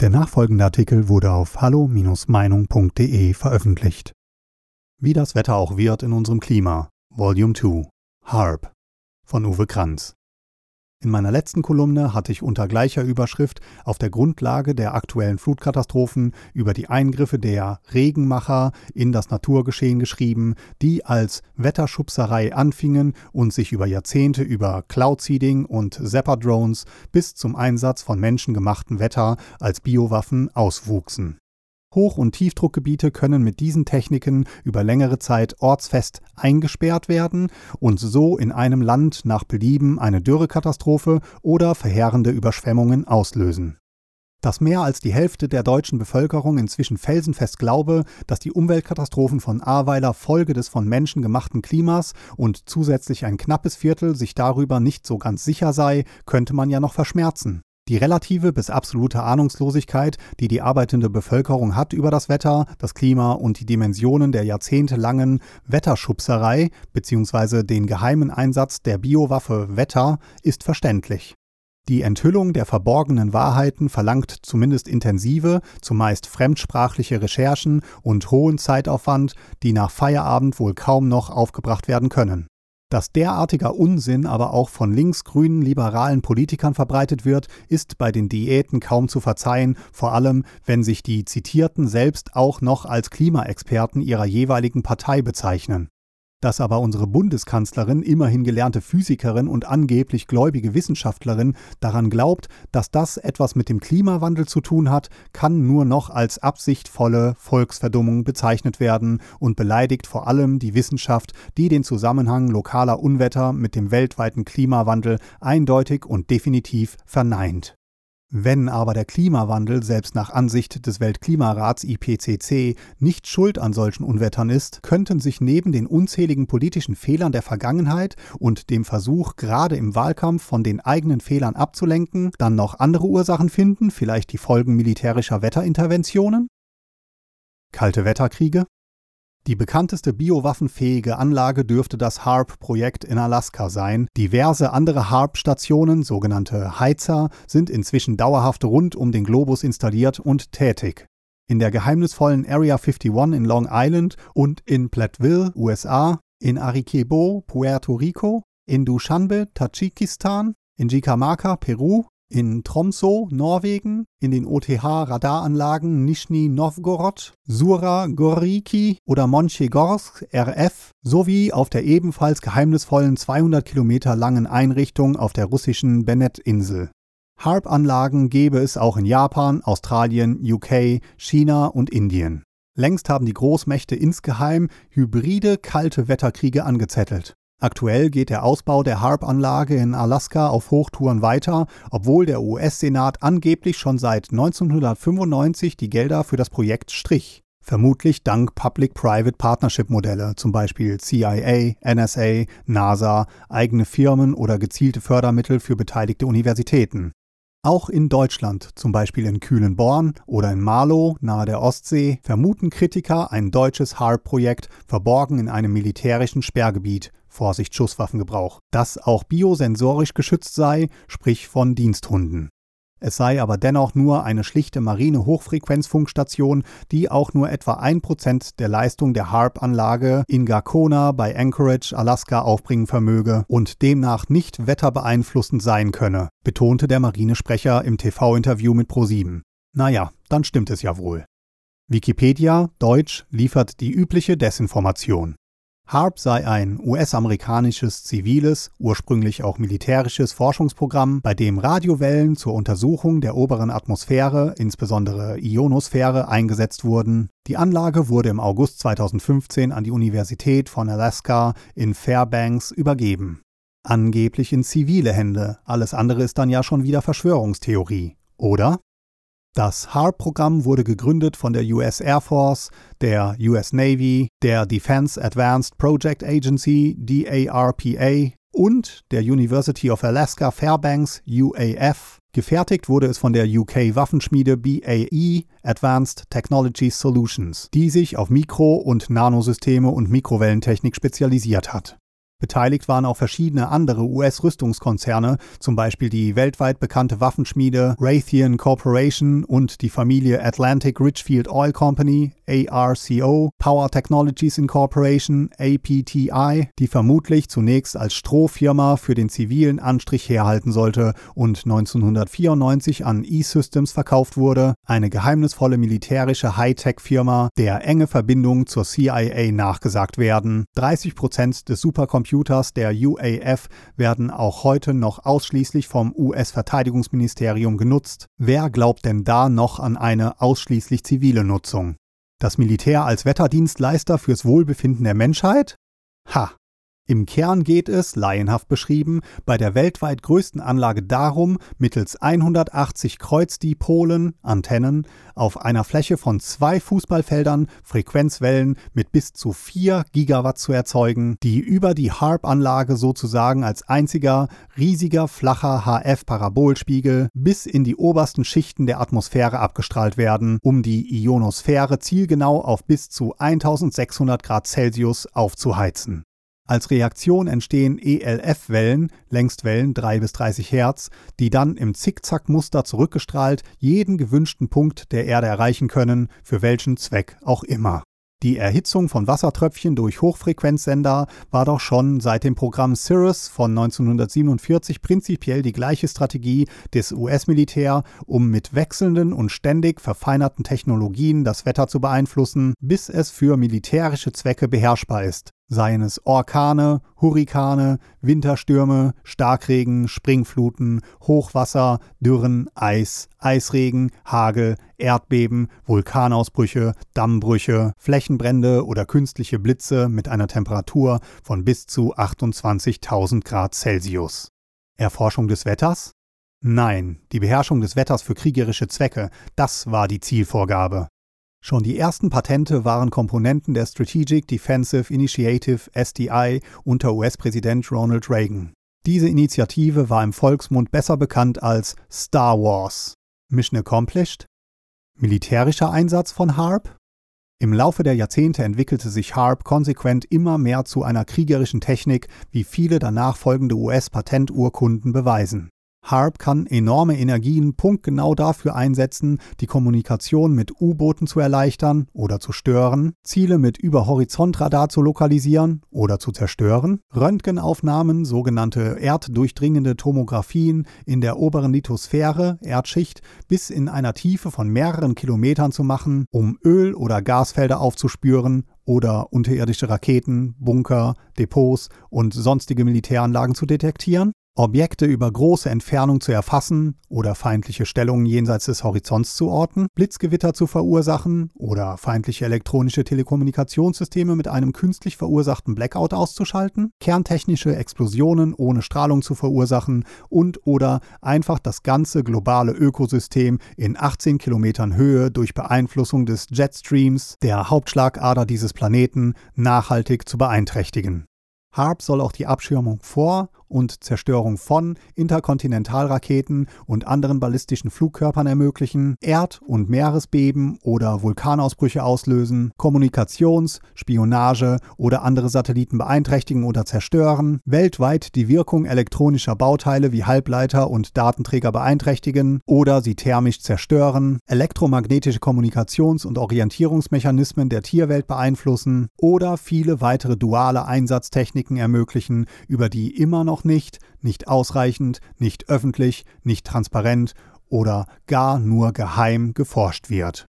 Der nachfolgende Artikel wurde auf hallo-meinung.de veröffentlicht. Wie das Wetter auch wird in unserem Klima, Volume 2, HARP von Uwe Kranz. In meiner letzten Kolumne hatte ich unter gleicher Überschrift auf der Grundlage der aktuellen Flutkatastrophen über die Eingriffe der Regenmacher in das Naturgeschehen geschrieben, die als Wetterschubserei anfingen und sich über Jahrzehnte über Cloud-Seeding und Zapper-Drones bis zum Einsatz von menschengemachten Wetter als Biowaffen auswuchsen. Hoch- und Tiefdruckgebiete können mit diesen Techniken über längere Zeit ortsfest eingesperrt werden und so in einem Land nach Belieben eine Dürrekatastrophe oder verheerende Überschwemmungen auslösen. Dass mehr als die Hälfte der deutschen Bevölkerung inzwischen felsenfest glaube, dass die Umweltkatastrophen von Ahrweiler Folge des von Menschen gemachten Klimas und zusätzlich ein knappes Viertel sich darüber nicht so ganz sicher sei, könnte man ja noch verschmerzen. Die relative bis absolute Ahnungslosigkeit, die die arbeitende Bevölkerung hat über das Wetter, das Klima und die Dimensionen der jahrzehntelangen Wetterschubserei bzw. den geheimen Einsatz der Biowaffe Wetter, ist verständlich. Die Enthüllung der verborgenen Wahrheiten verlangt zumindest intensive, zumeist fremdsprachliche Recherchen und hohen Zeitaufwand, die nach Feierabend wohl kaum noch aufgebracht werden können. Dass derartiger Unsinn aber auch von linksgrünen liberalen Politikern verbreitet wird, ist bei den Diäten kaum zu verzeihen, vor allem wenn sich die Zitierten selbst auch noch als Klimaexperten ihrer jeweiligen Partei bezeichnen. Dass aber unsere Bundeskanzlerin, immerhin gelernte Physikerin und angeblich gläubige Wissenschaftlerin, daran glaubt, dass das etwas mit dem Klimawandel zu tun hat, kann nur noch als absichtvolle Volksverdummung bezeichnet werden und beleidigt vor allem die Wissenschaft, die den Zusammenhang lokaler Unwetter mit dem weltweiten Klimawandel eindeutig und definitiv verneint. Wenn aber der Klimawandel selbst nach Ansicht des Weltklimarats IPCC nicht schuld an solchen Unwettern ist, könnten sich neben den unzähligen politischen Fehlern der Vergangenheit und dem Versuch, gerade im Wahlkampf von den eigenen Fehlern abzulenken, dann noch andere Ursachen finden, vielleicht die Folgen militärischer Wetterinterventionen? Kalte Wetterkriege? Die bekannteste biowaffenfähige Anlage dürfte das HARP-Projekt in Alaska sein. Diverse andere HARP-Stationen, sogenannte Heizer, sind inzwischen dauerhaft rund um den Globus installiert und tätig. In der geheimnisvollen Area 51 in Long Island und in Platteville, USA, in Arecibo, Puerto Rico, in Dushanbe, Tadschikistan, in Jikamaka, Peru, in Tromsø, Norwegen, in den OTH-Radaranlagen Nischni Novgorod, Sura Goriki oder Monchegorsk RF sowie auf der ebenfalls geheimnisvollen 200 Kilometer langen Einrichtung auf der russischen Bennett-Insel. HARP-Anlagen gäbe es auch in Japan, Australien, UK, China und Indien. Längst haben die Großmächte insgeheim hybride kalte Wetterkriege angezettelt. Aktuell geht der Ausbau der HARP-Anlage in Alaska auf Hochtouren weiter, obwohl der US-Senat angeblich schon seit 1995 die Gelder für das Projekt strich. Vermutlich dank Public-Private Partnership-Modelle, zum Beispiel CIA, NSA, NASA, eigene Firmen oder gezielte Fördermittel für beteiligte Universitäten. Auch in Deutschland, zum Beispiel in Kühlenborn oder in Marlow nahe der Ostsee, vermuten Kritiker ein deutsches HARP-Projekt verborgen in einem militärischen Sperrgebiet, Vorsicht Schusswaffengebrauch, das auch biosensorisch geschützt sei, sprich von Diensthunden. Es sei aber dennoch nur eine schlichte marine Hochfrequenzfunkstation, die auch nur etwa 1% der Leistung der HARP-Anlage in Garcona bei Anchorage, Alaska aufbringen vermöge und demnach nicht wetterbeeinflussend sein könne, betonte der Marinesprecher im TV-Interview mit Pro7. Naja, dann stimmt es ja wohl. Wikipedia, Deutsch, liefert die übliche Desinformation. HARP sei ein US-amerikanisches ziviles, ursprünglich auch militärisches Forschungsprogramm, bei dem Radiowellen zur Untersuchung der oberen Atmosphäre, insbesondere Ionosphäre, eingesetzt wurden. Die Anlage wurde im August 2015 an die Universität von Alaska in Fairbanks übergeben. Angeblich in zivile Hände, alles andere ist dann ja schon wieder Verschwörungstheorie, oder? Das HARP-Programm wurde gegründet von der US Air Force, der US Navy, der Defense Advanced Project Agency, DARPA und der University of Alaska Fairbanks, UAF. Gefertigt wurde es von der UK-Waffenschmiede BAE Advanced Technology Solutions, die sich auf Mikro- und Nanosysteme und Mikrowellentechnik spezialisiert hat. Beteiligt waren auch verschiedene andere US-Rüstungskonzerne, zum Beispiel die weltweit bekannte Waffenschmiede Raytheon Corporation und die Familie Atlantic Richfield Oil Company, ARCO, Power Technologies Incorporation, APTI, die vermutlich zunächst als Strohfirma für den zivilen Anstrich herhalten sollte und 1994 an E-Systems verkauft wurde, eine geheimnisvolle militärische Hightech-Firma, der enge Verbindungen zur CIA nachgesagt werden. 30 Prozent des Supercomputers der UAF werden auch heute noch ausschließlich vom US-Verteidigungsministerium genutzt. Wer glaubt denn da noch an eine ausschließlich zivile Nutzung? Das Militär als Wetterdienstleister fürs Wohlbefinden der Menschheit? Ha! Im Kern geht es, laienhaft beschrieben, bei der weltweit größten Anlage darum, mittels 180 Kreuzdipolen, Antennen, auf einer Fläche von zwei Fußballfeldern Frequenzwellen mit bis zu 4 Gigawatt zu erzeugen, die über die HARP-Anlage sozusagen als einziger riesiger flacher HF-Parabolspiegel bis in die obersten Schichten der Atmosphäre abgestrahlt werden, um die Ionosphäre zielgenau auf bis zu 1600 Grad Celsius aufzuheizen. Als Reaktion entstehen ELF-Wellen, Längstwellen 3 bis 30 Hertz, die dann im Zickzackmuster zurückgestrahlt jeden gewünschten Punkt der Erde erreichen können, für welchen Zweck auch immer. Die Erhitzung von Wassertröpfchen durch Hochfrequenzsender war doch schon seit dem Programm Cirrus von 1947 prinzipiell die gleiche Strategie des US-Militär, um mit wechselnden und ständig verfeinerten Technologien das Wetter zu beeinflussen, bis es für militärische Zwecke beherrschbar ist seien es Orkane, Hurrikane, Winterstürme, Starkregen, Springfluten, Hochwasser, Dürren, Eis, Eisregen, Hagel, Erdbeben, Vulkanausbrüche, Dammbrüche, Flächenbrände oder künstliche Blitze mit einer Temperatur von bis zu 28.000 Grad Celsius. Erforschung des Wetters? Nein, die Beherrschung des Wetters für kriegerische Zwecke, das war die Zielvorgabe. Schon die ersten Patente waren Komponenten der Strategic Defensive Initiative SDI unter US-Präsident Ronald Reagan. Diese Initiative war im Volksmund besser bekannt als Star Wars. Mission accomplished? Militärischer Einsatz von HARP? Im Laufe der Jahrzehnte entwickelte sich HARP konsequent immer mehr zu einer kriegerischen Technik, wie viele danach folgende US-Patenturkunden beweisen. HARP kann enorme Energien punktgenau dafür einsetzen, die Kommunikation mit U-Booten zu erleichtern oder zu stören, Ziele mit Überhorizontradar zu lokalisieren oder zu zerstören, Röntgenaufnahmen, sogenannte erddurchdringende Tomographien in der oberen Lithosphäre, Erdschicht, bis in einer Tiefe von mehreren Kilometern zu machen, um Öl- oder Gasfelder aufzuspüren oder unterirdische Raketen, Bunker, Depots und sonstige Militäranlagen zu detektieren Objekte über große Entfernung zu erfassen oder feindliche Stellungen jenseits des Horizonts zu orten, Blitzgewitter zu verursachen oder feindliche elektronische Telekommunikationssysteme mit einem künstlich verursachten Blackout auszuschalten, kerntechnische Explosionen ohne Strahlung zu verursachen und oder einfach das ganze globale Ökosystem in 18 Kilometern Höhe durch Beeinflussung des Jetstreams, der Hauptschlagader dieses Planeten, nachhaltig zu beeinträchtigen. HARP soll auch die Abschirmung vor und Zerstörung von Interkontinentalraketen und anderen ballistischen Flugkörpern ermöglichen, Erd- und Meeresbeben oder Vulkanausbrüche auslösen, Kommunikations-, Spionage oder andere Satelliten beeinträchtigen oder zerstören, weltweit die Wirkung elektronischer Bauteile wie Halbleiter und Datenträger beeinträchtigen oder sie thermisch zerstören, elektromagnetische Kommunikations- und Orientierungsmechanismen der Tierwelt beeinflussen oder viele weitere duale Einsatztechniken ermöglichen, über die immer noch nicht, nicht ausreichend, nicht öffentlich, nicht transparent oder gar nur geheim geforscht wird.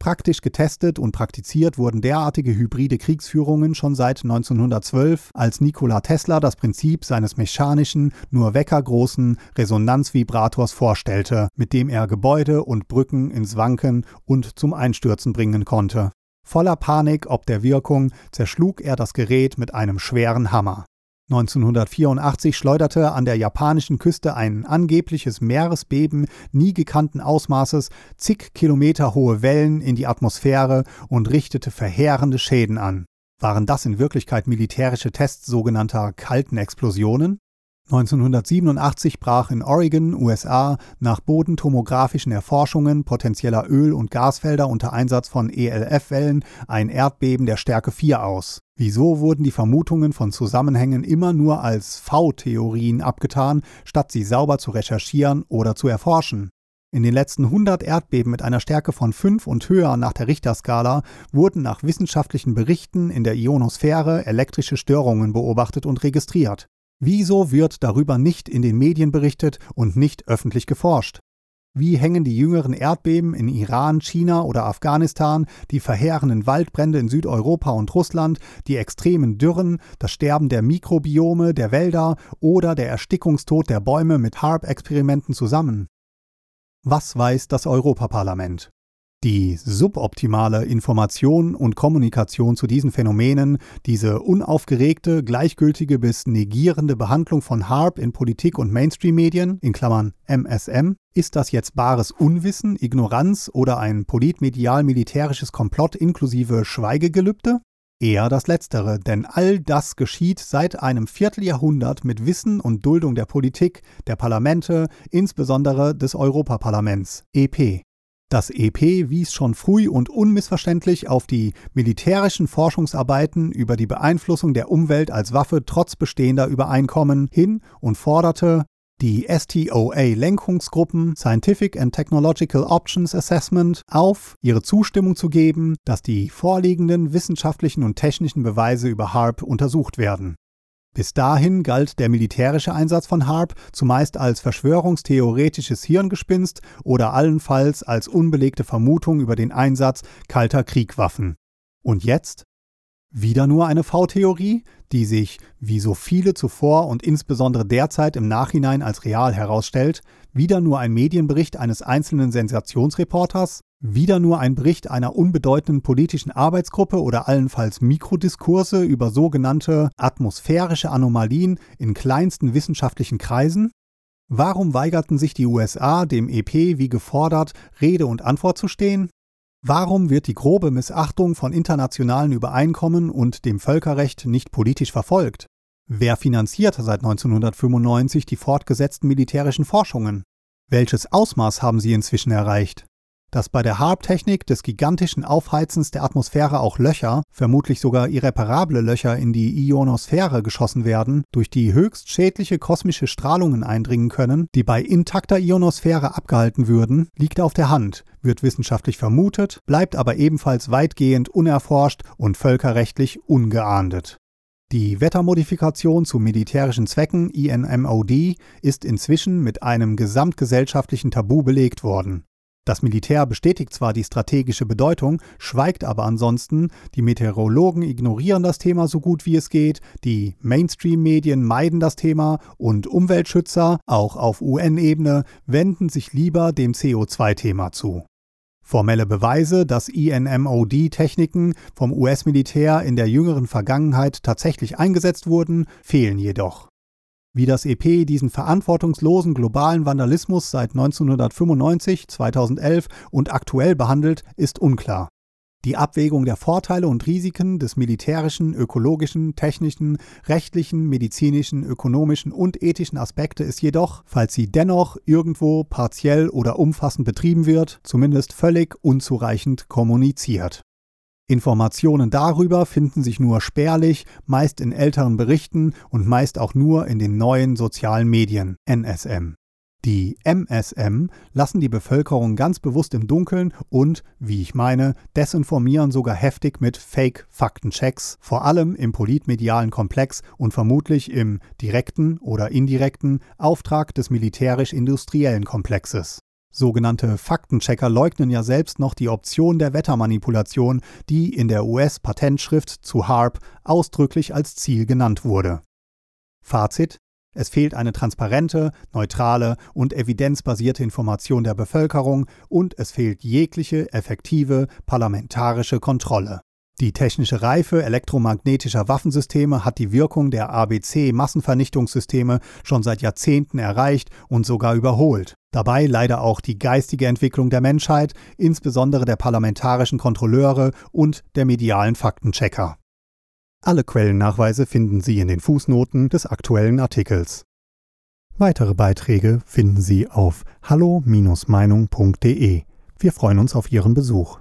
Praktisch getestet und praktiziert wurden derartige hybride Kriegsführungen schon seit 1912, als Nikola Tesla das Prinzip seines mechanischen, nur weckergroßen Resonanzvibrators vorstellte, mit dem er Gebäude und Brücken ins Wanken und zum Einstürzen bringen konnte. Voller Panik ob der Wirkung zerschlug er das Gerät mit einem schweren Hammer. 1984 schleuderte an der japanischen Küste ein angebliches Meeresbeben nie gekannten Ausmaßes zig Kilometer hohe Wellen in die Atmosphäre und richtete verheerende Schäden an. Waren das in Wirklichkeit militärische Tests sogenannter kalten Explosionen? 1987 brach in Oregon, USA, nach bodentomographischen Erforschungen potenzieller Öl- und Gasfelder unter Einsatz von ELF-Wellen ein Erdbeben der Stärke 4 aus. Wieso wurden die Vermutungen von Zusammenhängen immer nur als V-Theorien abgetan, statt sie sauber zu recherchieren oder zu erforschen? In den letzten 100 Erdbeben mit einer Stärke von 5 und höher nach der Richterskala wurden nach wissenschaftlichen Berichten in der Ionosphäre elektrische Störungen beobachtet und registriert. Wieso wird darüber nicht in den Medien berichtet und nicht öffentlich geforscht? Wie hängen die jüngeren Erdbeben in Iran, China oder Afghanistan, die verheerenden Waldbrände in Südeuropa und Russland, die extremen Dürren, das Sterben der Mikrobiome, der Wälder oder der Erstickungstod der Bäume mit HARP-Experimenten zusammen? Was weiß das Europaparlament? Die suboptimale Information und Kommunikation zu diesen Phänomenen, diese unaufgeregte, gleichgültige bis negierende Behandlung von HARP in Politik und Mainstream-Medien, in Klammern MSM, ist das jetzt bares Unwissen, Ignoranz oder ein politmedial-militärisches Komplott inklusive Schweigegelübde? Eher das Letztere, denn all das geschieht seit einem Vierteljahrhundert mit Wissen und Duldung der Politik, der Parlamente, insbesondere des Europaparlaments, EP. Das EP wies schon früh und unmissverständlich auf die militärischen Forschungsarbeiten über die Beeinflussung der Umwelt als Waffe trotz bestehender Übereinkommen hin und forderte, die STOA-Lenkungsgruppen Scientific and Technological Options Assessment auf, ihre Zustimmung zu geben, dass die vorliegenden wissenschaftlichen und technischen Beweise über HARP untersucht werden. Bis dahin galt der militärische Einsatz von HARP zumeist als verschwörungstheoretisches Hirngespinst oder allenfalls als unbelegte Vermutung über den Einsatz kalter Kriegwaffen. Und jetzt? Wieder nur eine V-Theorie, die sich, wie so viele zuvor und insbesondere derzeit im Nachhinein als real herausstellt, wieder nur ein Medienbericht eines einzelnen Sensationsreporters, wieder nur ein Bericht einer unbedeutenden politischen Arbeitsgruppe oder allenfalls Mikrodiskurse über sogenannte atmosphärische Anomalien in kleinsten wissenschaftlichen Kreisen? Warum weigerten sich die USA, dem EP wie gefordert Rede und Antwort zu stehen? Warum wird die grobe Missachtung von internationalen Übereinkommen und dem Völkerrecht nicht politisch verfolgt? Wer finanziert seit 1995 die fortgesetzten militärischen Forschungen? Welches Ausmaß haben sie inzwischen erreicht? Dass bei der HARP-Technik des gigantischen Aufheizens der Atmosphäre auch Löcher, vermutlich sogar irreparable Löcher in die Ionosphäre geschossen werden, durch die höchst schädliche kosmische Strahlungen eindringen können, die bei intakter Ionosphäre abgehalten würden, liegt auf der Hand, wird wissenschaftlich vermutet, bleibt aber ebenfalls weitgehend unerforscht und völkerrechtlich ungeahndet. Die Wettermodifikation zu militärischen Zwecken INMOD ist inzwischen mit einem gesamtgesellschaftlichen Tabu belegt worden. Das Militär bestätigt zwar die strategische Bedeutung, schweigt aber ansonsten, die Meteorologen ignorieren das Thema so gut wie es geht, die Mainstream-Medien meiden das Thema und Umweltschützer, auch auf UN-Ebene, wenden sich lieber dem CO2-Thema zu. Formelle Beweise, dass INMOD-Techniken vom US-Militär in der jüngeren Vergangenheit tatsächlich eingesetzt wurden, fehlen jedoch. Wie das EP diesen verantwortungslosen globalen Vandalismus seit 1995, 2011 und aktuell behandelt, ist unklar. Die Abwägung der Vorteile und Risiken des militärischen, ökologischen, technischen, rechtlichen, medizinischen, ökonomischen und ethischen Aspekte ist jedoch, falls sie dennoch irgendwo partiell oder umfassend betrieben wird, zumindest völlig unzureichend kommuniziert. Informationen darüber finden sich nur spärlich, meist in älteren Berichten und meist auch nur in den neuen sozialen Medien NSM. Die MSM lassen die Bevölkerung ganz bewusst im Dunkeln und, wie ich meine, desinformieren sogar heftig mit Fake-Faktenchecks, vor allem im politmedialen Komplex und vermutlich im direkten oder indirekten Auftrag des militärisch-industriellen Komplexes. Sogenannte Faktenchecker leugnen ja selbst noch die Option der Wettermanipulation, die in der US-Patentschrift zu HARP ausdrücklich als Ziel genannt wurde. Fazit es fehlt eine transparente, neutrale und evidenzbasierte Information der Bevölkerung und es fehlt jegliche effektive parlamentarische Kontrolle. Die technische Reife elektromagnetischer Waffensysteme hat die Wirkung der ABC-Massenvernichtungssysteme schon seit Jahrzehnten erreicht und sogar überholt. Dabei leider auch die geistige Entwicklung der Menschheit, insbesondere der parlamentarischen Kontrolleure und der medialen Faktenchecker. Alle Quellennachweise finden Sie in den Fußnoten des aktuellen Artikels. Weitere Beiträge finden Sie auf hallo-meinung.de. Wir freuen uns auf Ihren Besuch.